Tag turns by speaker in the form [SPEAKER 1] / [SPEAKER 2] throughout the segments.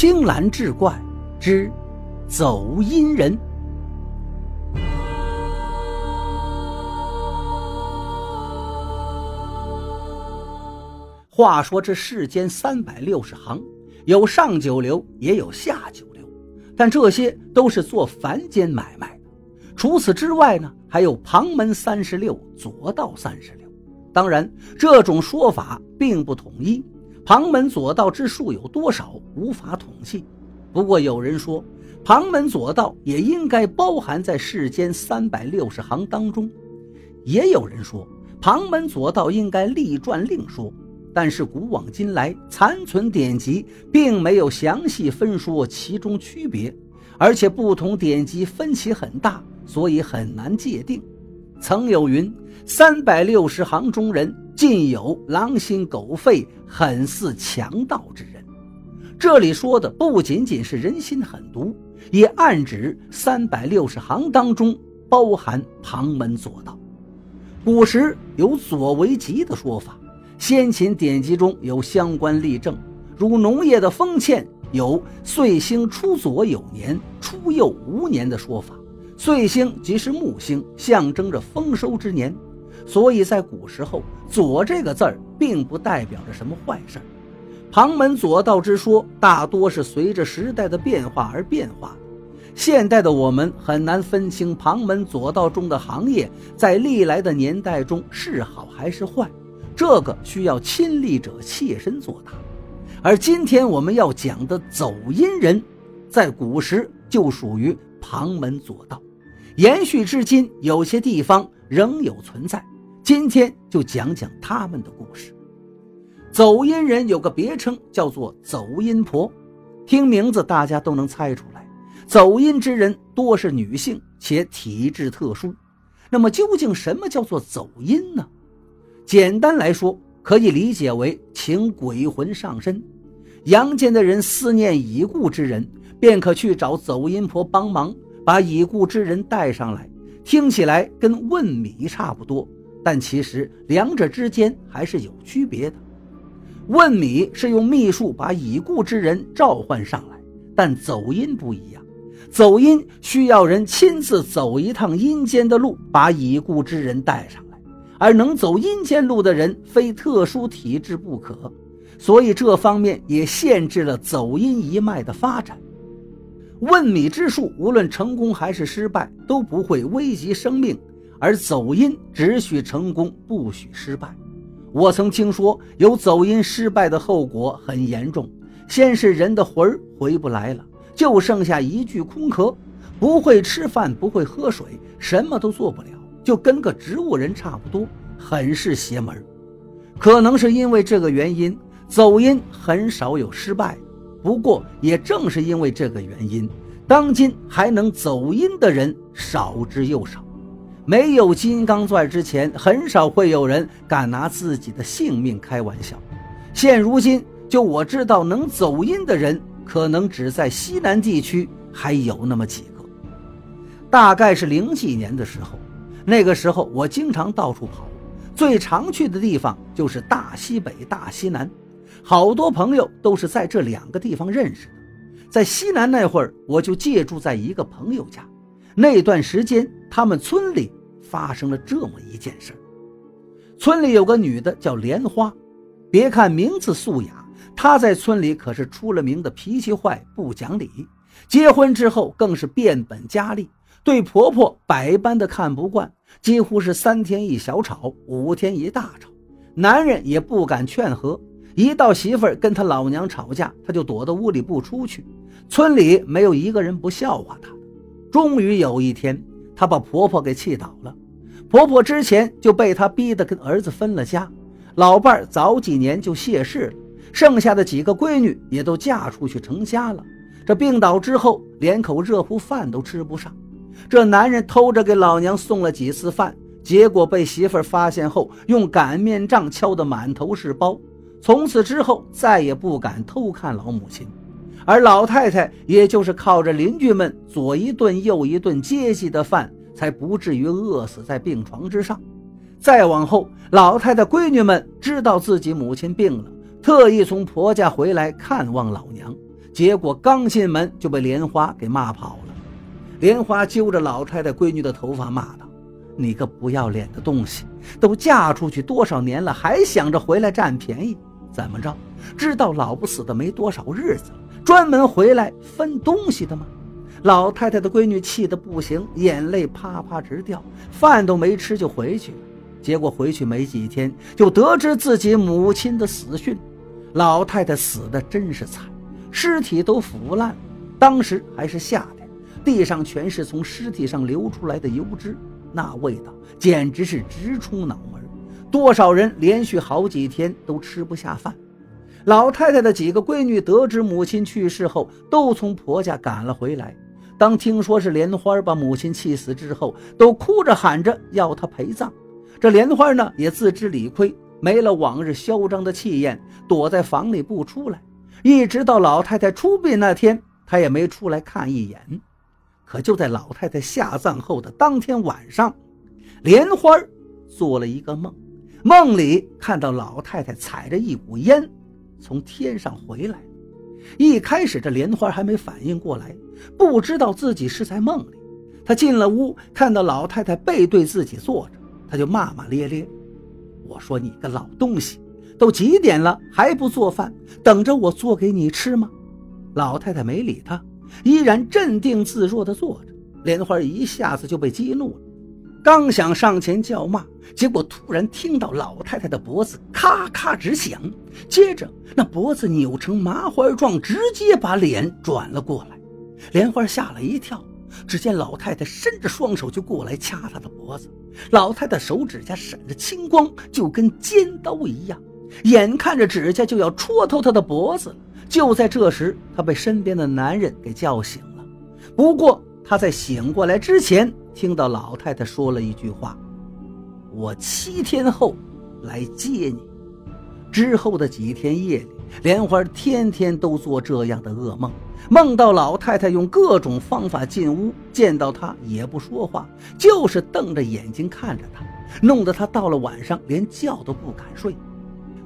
[SPEAKER 1] 青蓝志怪之走阴人。话说这世间三百六十行，有上九流，也有下九流，但这些都是做凡间买卖。除此之外呢，还有旁门三十六，左道三十六。当然，这种说法并不统一。旁门左道之数有多少，无法统计。不过有人说，旁门左道也应该包含在世间三百六十行当中。也有人说，旁门左道应该立传另说。但是古往今来，残存典籍并没有详细分说其中区别，而且不同典籍分歧很大，所以很难界定。曾有云：“三百六十行中人，尽有狼心狗肺、狠似强盗之人。”这里说的不仅仅是人心狠毒，也暗指三百六十行当中包含旁门左道。古时有左为吉的说法，先秦典籍中有相关例证，如农业的封建有“岁星出左有年，出右无年”的说法。岁星即是木星，象征着丰收之年，所以在古时候，“左”这个字儿并不代表着什么坏事。旁门左道之说，大多是随着时代的变化而变化的。现代的我们很难分清旁门左道中的行业在历来的年代中是好还是坏，这个需要亲历者切身作答。而今天我们要讲的走阴人，在古时就属于旁门左道。延续至今，有些地方仍有存在。今天就讲讲他们的故事。走阴人有个别称，叫做走阴婆。听名字，大家都能猜出来，走阴之人多是女性，且体质特殊。那么，究竟什么叫做走阴呢？简单来说，可以理解为请鬼魂上身。阳间的人思念已故之人，便可去找走阴婆帮忙。把已故之人带上来，听起来跟问米差不多，但其实两者之间还是有区别的。问米是用秘术把已故之人召唤上来，但走阴不一样，走阴需要人亲自走一趟阴间的路，把已故之人带上来，而能走阴间路的人非特殊体质不可，所以这方面也限制了走阴一脉的发展。问米之术，无论成功还是失败，都不会危及生命；而走阴只许成功，不许失败。我曾听说有走阴失败的后果很严重，先是人的魂儿回不来了，就剩下一具空壳，不会吃饭，不会喝水，什么都做不了，就跟个植物人差不多，很是邪门。可能是因为这个原因，走阴很少有失败。不过，也正是因为这个原因，当今还能走阴的人少之又少。没有金刚钻之前，很少会有人敢拿自己的性命开玩笑。现如今，就我知道能走阴的人，可能只在西南地区还有那么几个。大概是零几年的时候，那个时候我经常到处跑，最常去的地方就是大西北、大西南。好多朋友都是在这两个地方认识的。在西南那会儿，我就借住在一个朋友家。那段时间，他们村里发生了这么一件事村里有个女的叫莲花，别看名字素雅，她在村里可是出了名的脾气坏、不讲理。结婚之后更是变本加厉，对婆婆百般的看不惯，几乎是三天一小吵，五天一大吵，男人也不敢劝和。一到媳妇儿跟他老娘吵架，他就躲到屋里不出去。村里没有一个人不笑话他。终于有一天，他把婆婆给气倒了。婆婆之前就被他逼得跟儿子分了家，老伴儿早几年就谢世了，剩下的几个闺女也都嫁出去成家了。这病倒之后，连口热乎饭都吃不上。这男人偷着给老娘送了几次饭，结果被媳妇儿发现后，用擀面杖敲得满头是包。从此之后，再也不敢偷看老母亲，而老太太也就是靠着邻居们左一顿右一顿接济的饭，才不至于饿死在病床之上。再往后，老太太闺女们知道自己母亲病了，特意从婆家回来看望老娘，结果刚进门就被莲花给骂跑了。莲花揪着老太太闺女的头发骂道：“你个不要脸的东西！都嫁出去多少年了，还想着回来占便宜？怎么着？知道老不死的没多少日子了，专门回来分东西的吗？”老太太的闺女气得不行，眼泪啪啪直掉，饭都没吃就回去了。结果回去没几天，就得知自己母亲的死讯。老太太死的真是惨，尸体都腐烂了，当时还是夏天，地上全是从尸体上流出来的油脂，那味道简直是直冲脑门。多少人连续好几天都吃不下饭。老太太的几个闺女得知母亲去世后，都从婆家赶了回来。当听说是莲花把母亲气死之后，都哭着喊着要她陪葬。这莲花呢，也自知理亏，没了往日嚣张的气焰，躲在房里不出来。一直到老太太出殡那天，她也没出来看一眼。可就在老太太下葬后的当天晚上，莲花做了一个梦，梦里看到老太太踩着一股烟从天上回来。一开始，这莲花还没反应过来，不知道自己是在梦里。他进了屋，看到老太太背对自己坐着，他就骂骂咧咧：“我说你个老东西，都几点了还不做饭，等着我做给你吃吗？”老太太没理他，依然镇定自若地坐着。莲花一下子就被激怒了。刚想上前叫骂，结果突然听到老太太的脖子咔咔直响，接着那脖子扭成麻花状，直接把脸转了过来。莲花吓了一跳，只见老太太伸着双手就过来掐她的脖子，老太太手指甲闪着青光，就跟尖刀一样，眼看着指甲就要戳透她的脖子。就在这时，她被身边的男人给叫醒了。不过他在醒过来之前。听到老太太说了一句话：“我七天后来接你。”之后的几天夜里，莲花天天都做这样的噩梦，梦到老太太用各种方法进屋，见到她也不说话，就是瞪着眼睛看着她，弄得她到了晚上连觉都不敢睡。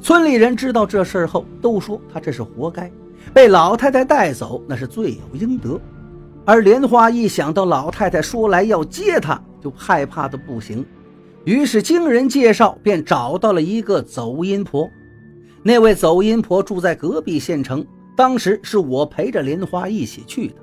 [SPEAKER 1] 村里人知道这事后，都说她这是活该，被老太太带走那是罪有应得。而莲花一想到老太太说来要接她，就害怕的不行。于是经人介绍，便找到了一个走阴婆。那位走阴婆住在隔壁县城，当时是我陪着莲花一起去的。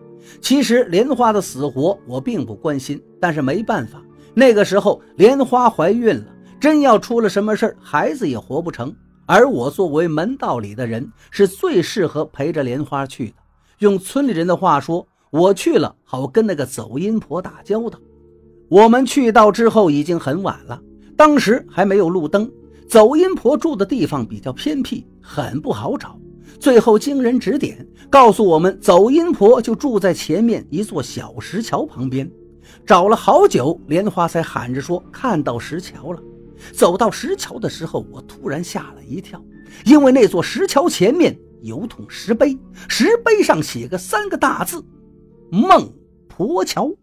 [SPEAKER 1] 其实莲花的死活我并不关心，但是没办法，那个时候莲花怀孕了，真要出了什么事孩子也活不成。而我作为门道里的人，是最适合陪着莲花去的。用村里人的话说。我去了，好跟那个走阴婆打交道。我们去到之后已经很晚了，当时还没有路灯。走阴婆住的地方比较偏僻，很不好找。最后经人指点，告诉我们走阴婆就住在前面一座小石桥旁边。找了好久，莲花才喊着说看到石桥了。走到石桥的时候，我突然吓了一跳，因为那座石桥前面有桶石碑，石碑上写个三个大字。孟婆桥。